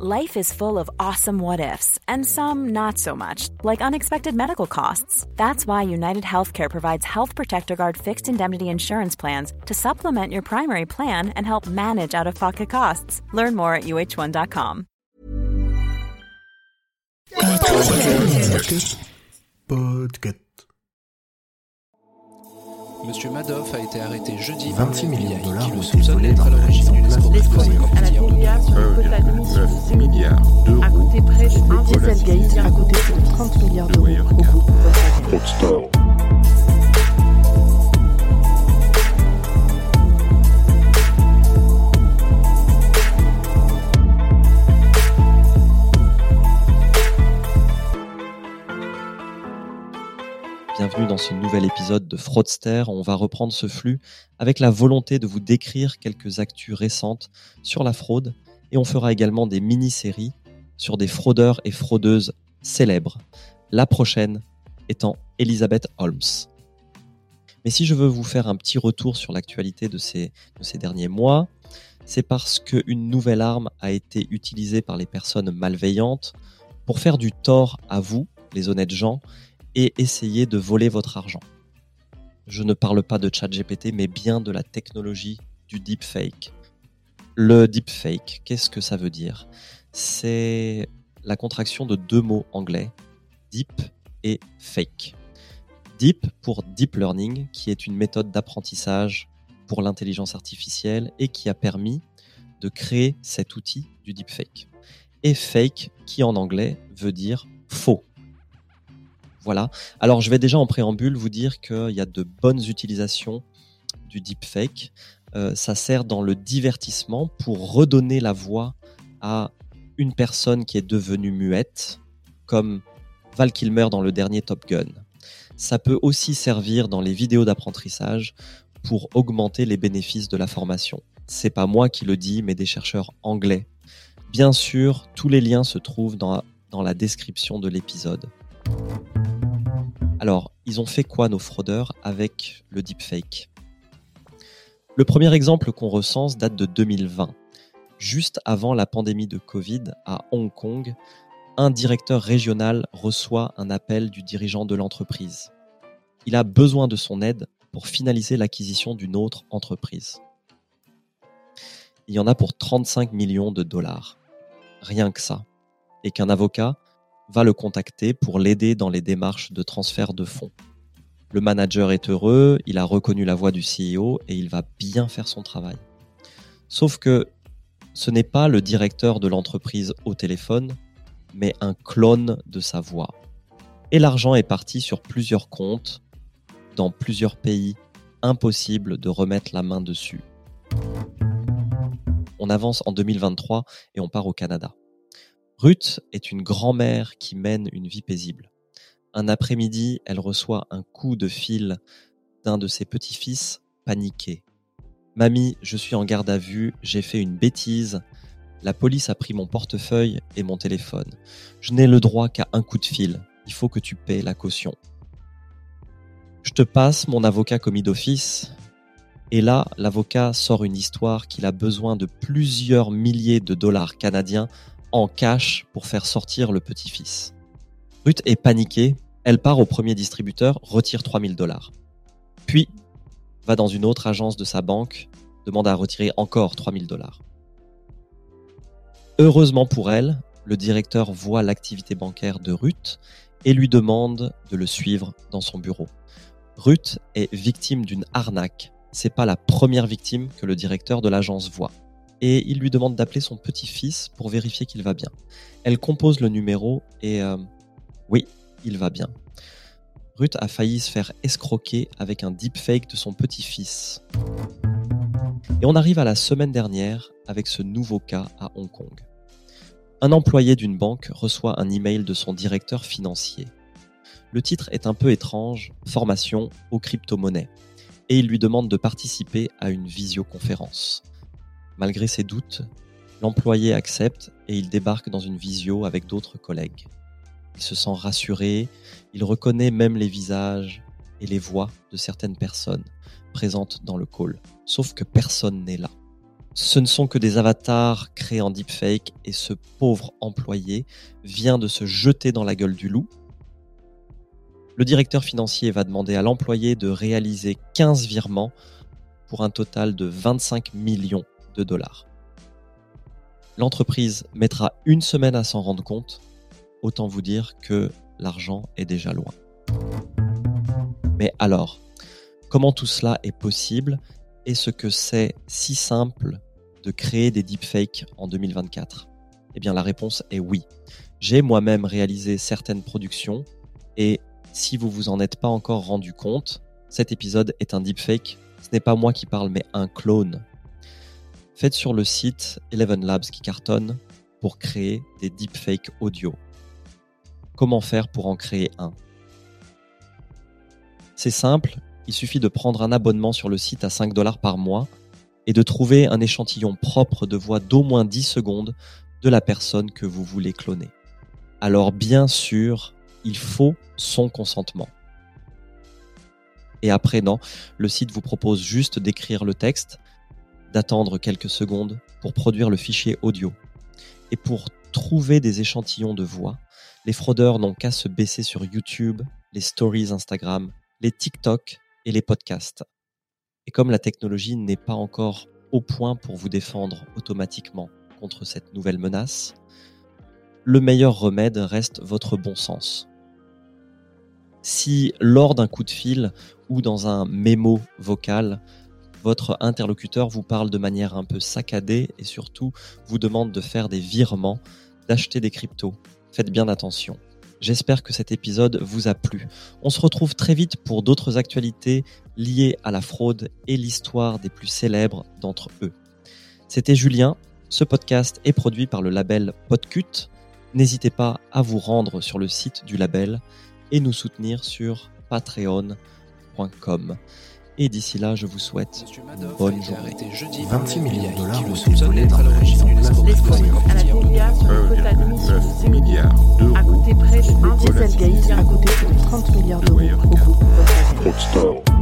Life is full of awesome what ifs, and some not so much, like unexpected medical costs. That's why United Healthcare provides Health Protector Guard fixed indemnity insurance plans to supplement your primary plan and help manage out of pocket costs. Learn more at uh1.com. Podcast. Monsieur Madoff a été arrêté jeudi 26 millions de dollars qui le ont été soupçonne volés d'être à dans l'origine d'une mise en place escroquerie de de la Bienvenue dans ce nouvel épisode de Fraudster. On va reprendre ce flux avec la volonté de vous décrire quelques actus récentes sur la fraude et on fera également des mini-séries sur des fraudeurs et fraudeuses célèbres. La prochaine étant Elizabeth Holmes. Mais si je veux vous faire un petit retour sur l'actualité de ces, de ces derniers mois, c'est parce qu'une nouvelle arme a été utilisée par les personnes malveillantes pour faire du tort à vous, les honnêtes gens, et essayer de voler votre argent. Je ne parle pas de ChatGPT, mais bien de la technologie du deepfake. Le deepfake, qu'est-ce que ça veut dire? C'est la contraction de deux mots anglais, deep et fake. Deep pour deep learning, qui est une méthode d'apprentissage pour l'intelligence artificielle et qui a permis de créer cet outil du deepfake. Et fake, qui en anglais veut dire faux. Voilà. Alors, je vais déjà en préambule vous dire qu'il y a de bonnes utilisations du deepfake. Euh, ça sert dans le divertissement pour redonner la voix à une personne qui est devenue muette, comme Val Kilmer dans le dernier Top Gun. Ça peut aussi servir dans les vidéos d'apprentissage pour augmenter les bénéfices de la formation. C'est pas moi qui le dis, mais des chercheurs anglais. Bien sûr, tous les liens se trouvent dans, dans la description de l'épisode. Alors, ils ont fait quoi nos fraudeurs avec le deepfake? Le premier exemple qu'on recense date de 2020. Juste avant la pandémie de Covid à Hong Kong, un directeur régional reçoit un appel du dirigeant de l'entreprise. Il a besoin de son aide pour finaliser l'acquisition d'une autre entreprise. Il y en a pour 35 millions de dollars. Rien que ça. Et qu'un avocat va le contacter pour l'aider dans les démarches de transfert de fonds. Le manager est heureux, il a reconnu la voix du CEO et il va bien faire son travail. Sauf que ce n'est pas le directeur de l'entreprise au téléphone, mais un clone de sa voix. Et l'argent est parti sur plusieurs comptes, dans plusieurs pays, impossible de remettre la main dessus. On avance en 2023 et on part au Canada. Ruth est une grand-mère qui mène une vie paisible. Un après-midi, elle reçoit un coup de fil d'un de ses petits-fils paniqué. Mamie, je suis en garde à vue, j'ai fait une bêtise. La police a pris mon portefeuille et mon téléphone. Je n'ai le droit qu'à un coup de fil. Il faut que tu paies la caution. Je te passe mon avocat commis d'office. Et là, l'avocat sort une histoire qu'il a besoin de plusieurs milliers de dollars canadiens en cash pour faire sortir le petit-fils. Ruth est paniquée, elle part au premier distributeur, retire 3000 dollars. Puis, va dans une autre agence de sa banque, demande à retirer encore 3000 dollars. Heureusement pour elle, le directeur voit l'activité bancaire de Ruth et lui demande de le suivre dans son bureau. Ruth est victime d'une arnaque. C'est pas la première victime que le directeur de l'agence voit et il lui demande d'appeler son petit-fils pour vérifier qu'il va bien. Elle compose le numéro et euh, oui, il va bien. Ruth a failli se faire escroquer avec un deepfake de son petit-fils. Et on arrive à la semaine dernière avec ce nouveau cas à Hong Kong. Un employé d'une banque reçoit un email de son directeur financier. Le titre est un peu étrange, formation aux crypto-monnaies, et il lui demande de participer à une visioconférence. Malgré ses doutes, l'employé accepte et il débarque dans une visio avec d'autres collègues. Il se sent rassuré, il reconnaît même les visages et les voix de certaines personnes présentes dans le call, sauf que personne n'est là. Ce ne sont que des avatars créés en deepfake et ce pauvre employé vient de se jeter dans la gueule du loup. Le directeur financier va demander à l'employé de réaliser 15 virements pour un total de 25 millions de dollars. L'entreprise mettra une semaine à s'en rendre compte. Autant vous dire que l'argent est déjà loin. Mais alors, comment tout cela est possible? Et ce que c'est si simple de créer des deepfakes en 2024 Eh bien la réponse est oui. J'ai moi-même réalisé certaines productions et si vous vous en êtes pas encore rendu compte, cet épisode est un deepfake. Ce n'est pas moi qui parle mais un clone. Faites sur le site Eleven Labs qui cartonne pour créer des deepfakes audio. Comment faire pour en créer un? C'est simple, il suffit de prendre un abonnement sur le site à 5 dollars par mois et de trouver un échantillon propre de voix d'au moins 10 secondes de la personne que vous voulez cloner. Alors bien sûr, il faut son consentement. Et après, non, le site vous propose juste d'écrire le texte, d'attendre quelques secondes pour produire le fichier audio. Et pour trouver des échantillons de voix, les fraudeurs n'ont qu'à se baisser sur YouTube, les stories Instagram, les TikTok et les podcasts. Et comme la technologie n'est pas encore au point pour vous défendre automatiquement contre cette nouvelle menace, le meilleur remède reste votre bon sens. Si lors d'un coup de fil ou dans un mémo vocal, votre interlocuteur vous parle de manière un peu saccadée et surtout vous demande de faire des virements, d'acheter des cryptos, faites bien attention. J'espère que cet épisode vous a plu. On se retrouve très vite pour d'autres actualités liées à la fraude et l'histoire des plus célèbres d'entre eux. C'était Julien. Ce podcast est produit par le label Podcut. N'hésitez pas à vous rendre sur le site du label et nous soutenir sur patreon.com. Et d'ici là, je vous souhaite une bonne journée. arrêté jeudi 26 par les millions de dollars ont été volés à dans l'organisation escroquerie de L'escroc à la 50 milliards TVA sur le quota d'émission de 6 milliards. 9 A milliards d'euros. coûté près de de Dieselgate a coûté plus de 30 milliards de d'euros Wirecard.